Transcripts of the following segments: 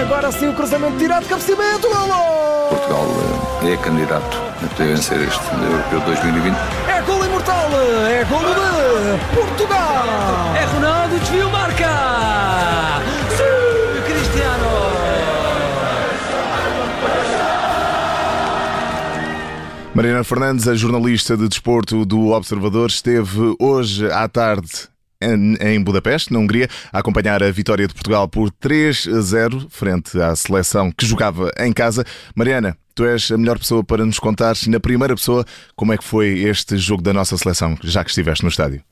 Agora sim o cruzamento tirado, cabeceamento, golo! Portugal é candidato a poder vencer este Europeu 2020. É golo imortal, é golo de Portugal! É Ronaldo, desvio, marca! Sim, Cristiano! Mariana Fernandes, a jornalista de desporto do Observador, esteve hoje à tarde em Budapeste, na Hungria, a acompanhar a vitória de Portugal por 3-0 frente à seleção que jogava em casa. Mariana, tu és a melhor pessoa para nos contar, na primeira pessoa, como é que foi este jogo da nossa seleção, já que estiveste no estádio.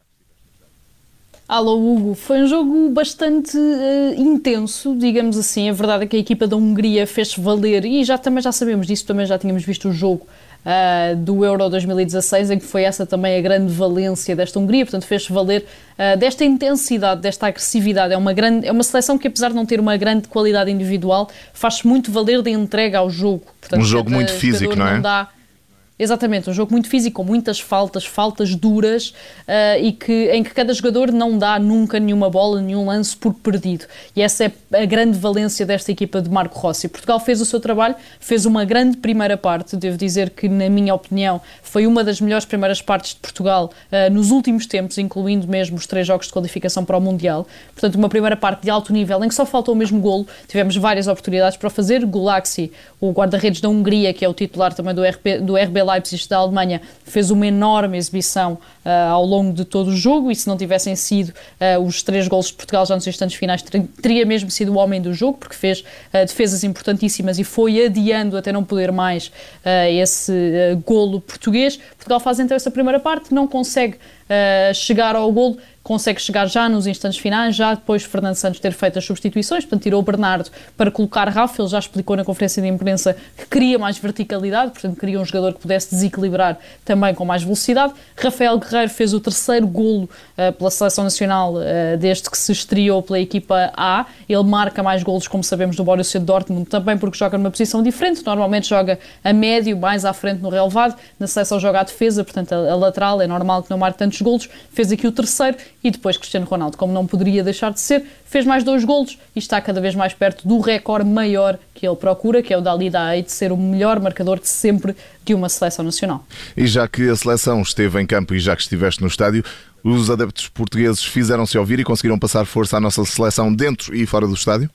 Alô Hugo, foi um jogo bastante uh, intenso, digamos assim. A verdade é que a equipa da Hungria fez valer, e já também já sabemos disso, também já tínhamos visto o jogo uh, do Euro 2016, em que foi essa também a grande valência desta Hungria, portanto fez valer uh, desta intensidade, desta agressividade. É uma, grande, é uma seleção que, apesar de não ter uma grande qualidade individual, faz muito valer de entrega ao jogo. Portanto, um jogo muito físico, não é? Não dá, Exatamente, um jogo muito físico, com muitas faltas, faltas duras uh, e que, em que cada jogador não dá nunca nenhuma bola, nenhum lance por perdido. E essa é a grande valência desta equipa de Marco Rossi. Portugal fez o seu trabalho, fez uma grande primeira parte, devo dizer que, na minha opinião, foi uma das melhores primeiras partes de Portugal uh, nos últimos tempos, incluindo mesmo os três jogos de qualificação para o Mundial. Portanto, uma primeira parte de alto nível, em que só faltou o mesmo golo. Tivemos várias oportunidades para fazer. Gulaxi, o guarda-redes da Hungria, que é o titular também do, RP, do RB Leipzig da Alemanha fez uma enorme exibição uh, ao longo de todo o jogo e se não tivessem sido uh, os três gols de Portugal já nos instantes finais teria mesmo sido o homem do jogo porque fez uh, defesas importantíssimas e foi adiando até não poder mais esse golo português. Portugal faz então essa primeira parte, não consegue chegar ao golo consegue chegar já nos instantes finais, já depois de Fernando Santos ter feito as substituições, portanto tirou o Bernardo para colocar Rafa, ele já explicou na conferência de imprensa que queria mais verticalidade, portanto queria um jogador que pudesse desequilibrar também com mais velocidade. Rafael Guerreiro fez o terceiro golo uh, pela Seleção Nacional uh, desde que se estreou pela equipa A, ele marca mais golos, como sabemos, do Borussia Dortmund, também porque joga numa posição diferente, normalmente joga a médio, mais à frente no relevado, na seleção joga a defesa, portanto a, a lateral, é normal que não marque tantos golos, fez aqui o terceiro e depois Cristiano Ronaldo, como não poderia deixar de ser, fez mais dois golos e está cada vez mais perto do recorde maior que ele procura, que é o da Alida de ser o melhor marcador de sempre de uma seleção nacional. E já que a seleção esteve em campo e já que estiveste no estádio, os adeptos portugueses fizeram-se ouvir e conseguiram passar força à nossa seleção dentro e fora do estádio?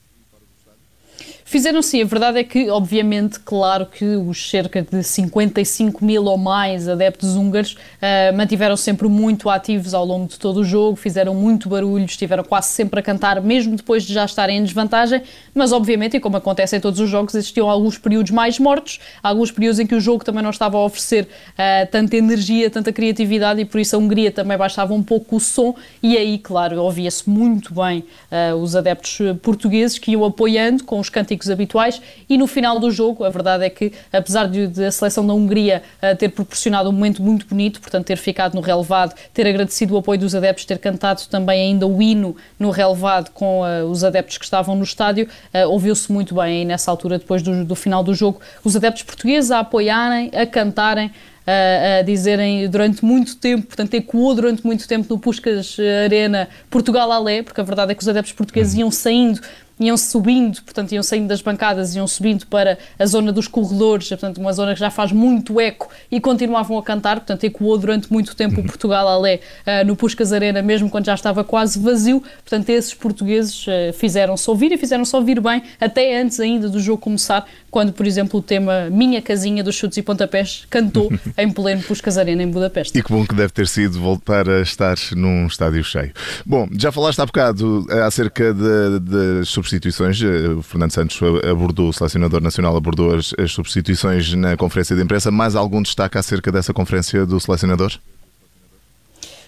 Fizeram sim, a verdade é que, obviamente, claro que os cerca de 55 mil ou mais adeptos húngaros uh, mantiveram sempre muito ativos ao longo de todo o jogo, fizeram muito barulho, estiveram quase sempre a cantar, mesmo depois de já estarem em desvantagem, mas obviamente, e como acontece em todos os jogos, existiam alguns períodos mais mortos, alguns períodos em que o jogo também não estava a oferecer uh, tanta energia, tanta criatividade e por isso a Hungria também baixava um pouco o som e aí, claro, ouvia-se muito bem uh, os adeptos portugueses que iam apoiando com os cânticos habituais e no final do jogo, a verdade é que, apesar de, de a seleção da Hungria uh, ter proporcionado um momento muito bonito, portanto ter ficado no relevado, ter agradecido o apoio dos adeptos, ter cantado também ainda o hino no relevado com uh, os adeptos que estavam no estádio, uh, ouviu-se muito bem nessa altura, depois do, do final do jogo, os adeptos portugueses a apoiarem, a cantarem, a, dizerem durante muito tempo, portanto ecoou durante muito tempo no Puscas Arena Portugal Alé, porque a verdade é que os adeptos portugueses uhum. iam saindo iam subindo, portanto, iam saindo das bancadas, iam subindo para a zona dos corredores, portanto, uma zona que já faz muito eco e continuavam a cantar, portanto, ecoou durante muito tempo o uhum. Portugal Alé uh, no Puscas Arena, mesmo quando já estava quase vazio, portanto, esses portugueses uh, fizeram-se ouvir e fizeram-se ouvir bem, até antes ainda do jogo começar, quando, por exemplo, o tema Minha Casinha dos Chutes e Pontapés cantou em pleno Puscas Arena em Budapeste. E que bom que deve ter sido voltar a estar num estádio cheio. Bom, já falaste há bocado eh, acerca das substituições. Eh, o Fernando Santos abordou, o selecionador nacional abordou as, as substituições na conferência de imprensa. Mais algum destaque acerca dessa conferência do selecionador?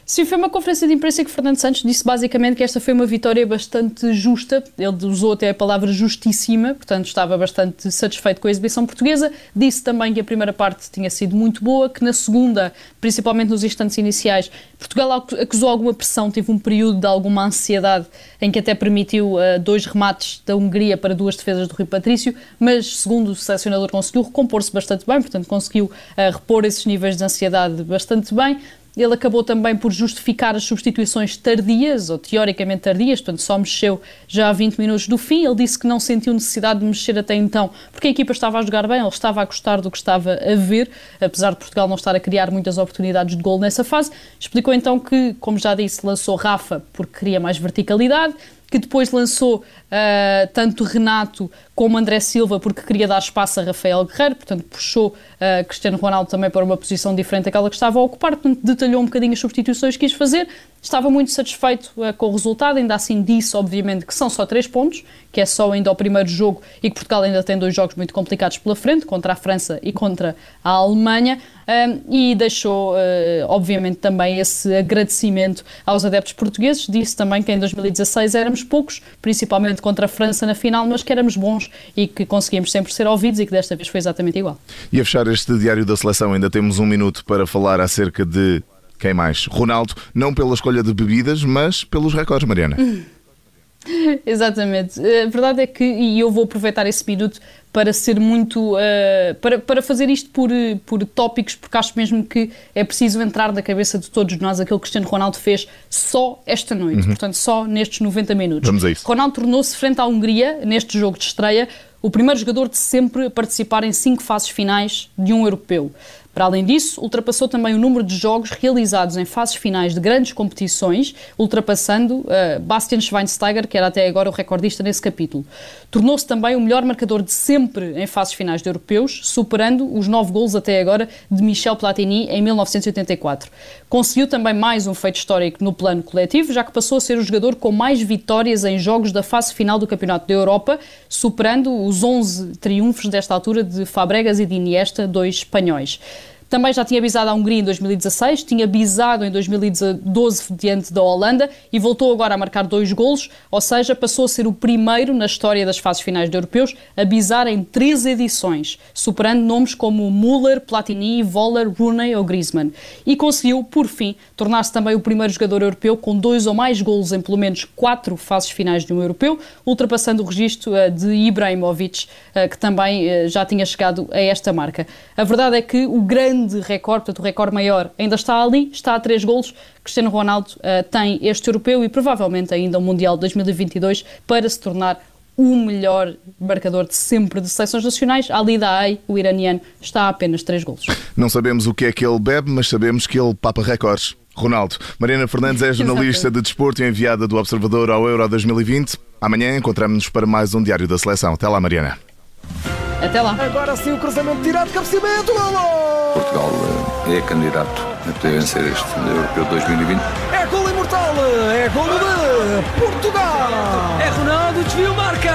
Sim, foi uma conferência de imprensa que Fernando Santos disse basicamente que esta foi uma vitória bastante justa. Ele usou até a palavra justíssima, portanto estava bastante satisfeito com a exibição portuguesa. Disse também que a primeira parte tinha sido muito boa, que na segunda, principalmente nos instantes iniciais, Portugal acusou alguma pressão, teve um período de alguma ansiedade em que até permitiu uh, dois remates da Hungria para duas defesas do Rui Patrício, mas segundo o selecionador conseguiu recompor-se bastante bem, portanto conseguiu uh, repor esses níveis de ansiedade bastante bem Ele acabou também por justificar as substituições tardias, ou teoricamente tardias, portanto só mexeu já a 20 minutos do fim. Ele disse que não sentiu necessidade de mexer até então, porque a equipa estava a jogar bem, ele estava a gostar do que estava a ver, apesar de Portugal não estar a criar muitas oportunidades de gol nessa fase. Explicou então que, como já disse, lançou Rafa porque queria mais verticalidade, que depois lançou uh, tanto Renato como André Silva porque queria dar espaço a Rafael Guerreiro, portanto puxou uh, Cristiano Ronaldo também para uma posição diferente daquela que estava a ocupar, portanto detalhou um bocadinho as substituições que quis fazer, estava muito satisfeito uh, com o resultado, ainda assim disse obviamente que são só três pontos, que é só ainda o primeiro jogo e que Portugal ainda tem dois jogos muito complicados pela frente, contra a França e contra a Alemanha, um, e deixou, uh, obviamente, também esse agradecimento aos adeptos portugueses. Disse também que em 2016 éramos poucos, principalmente contra a França na final, mas que éramos bons e que conseguíamos sempre ser ouvidos e que desta vez foi exatamente igual. E a fechar este diário da seleção, ainda temos um minuto para falar acerca de quem mais? Ronaldo, não pela escolha de bebidas, mas pelos recordes, Mariana. Exatamente. A verdade é que, e eu vou aproveitar esse minuto para ser muito. Uh, para, para fazer isto por, por tópicos, porque acho mesmo que é preciso entrar na cabeça de todos nós aquilo que Cristiano Ronaldo fez só esta noite, uhum. portanto, só nestes 90 minutos. Vamos a isso. Ronaldo tornou-se, frente à Hungria, neste jogo de estreia, o primeiro jogador de sempre a participar em cinco fases finais de um europeu. Para além disso, ultrapassou também o número de jogos realizados em fases finais de grandes competições, ultrapassando uh, Bastian Schweinsteiger, que era até agora o recordista nesse capítulo. Tornou-se também o melhor marcador de sempre em fases finais de europeus, superando os nove gols até agora de Michel Platini em 1984. Conseguiu também mais um feito histórico no plano coletivo, já que passou a ser o jogador com mais vitórias em jogos da fase final do Campeonato da Europa, superando os 11 triunfos desta altura de Fabregas e de Iniesta, dois espanhóis. Também já tinha bisado a Hungria em 2016, tinha bisado em 2012 diante da Holanda e voltou agora a marcar dois golos, ou seja, passou a ser o primeiro na história das fases finais de europeus a bisar em três edições, superando nomes como Müller, Platini, Voller, Rooney ou Griezmann. E conseguiu, por fim, tornar-se também o primeiro jogador europeu com dois ou mais golos em pelo menos quatro fases finais de um europeu, ultrapassando o registro eh, de Ibrahimovic, eh, que também eh, já tinha chegado a esta marca. A verdade é que o grande grande recorde, portanto o recorde maior ainda está ali, está a três golos. Cristiano Ronaldo uh, tem este europeu e provavelmente ainda o Mundial de 2022 para se tornar o melhor marcador de sempre de seleções nacionais. Ali Daei, o iraniano, está a apenas três golos. Não sabemos o que é que ele bebe, mas sabemos que ele papa recordes. Ronaldo. Mariana Fernandes é jornalista de desporto e enviada do Observador ao Euro 2020. Amanhã encontramos-nos para mais um Diário da Seleção. Até lá, Mariana. Até lá. Agora sim o cruzamento tirado, cabeceamento, golo! Portugal eh, é candidato a poder vencer este Europeu 2020. É golo imortal, é golo de Portugal! É Ronaldo, desvio, marca!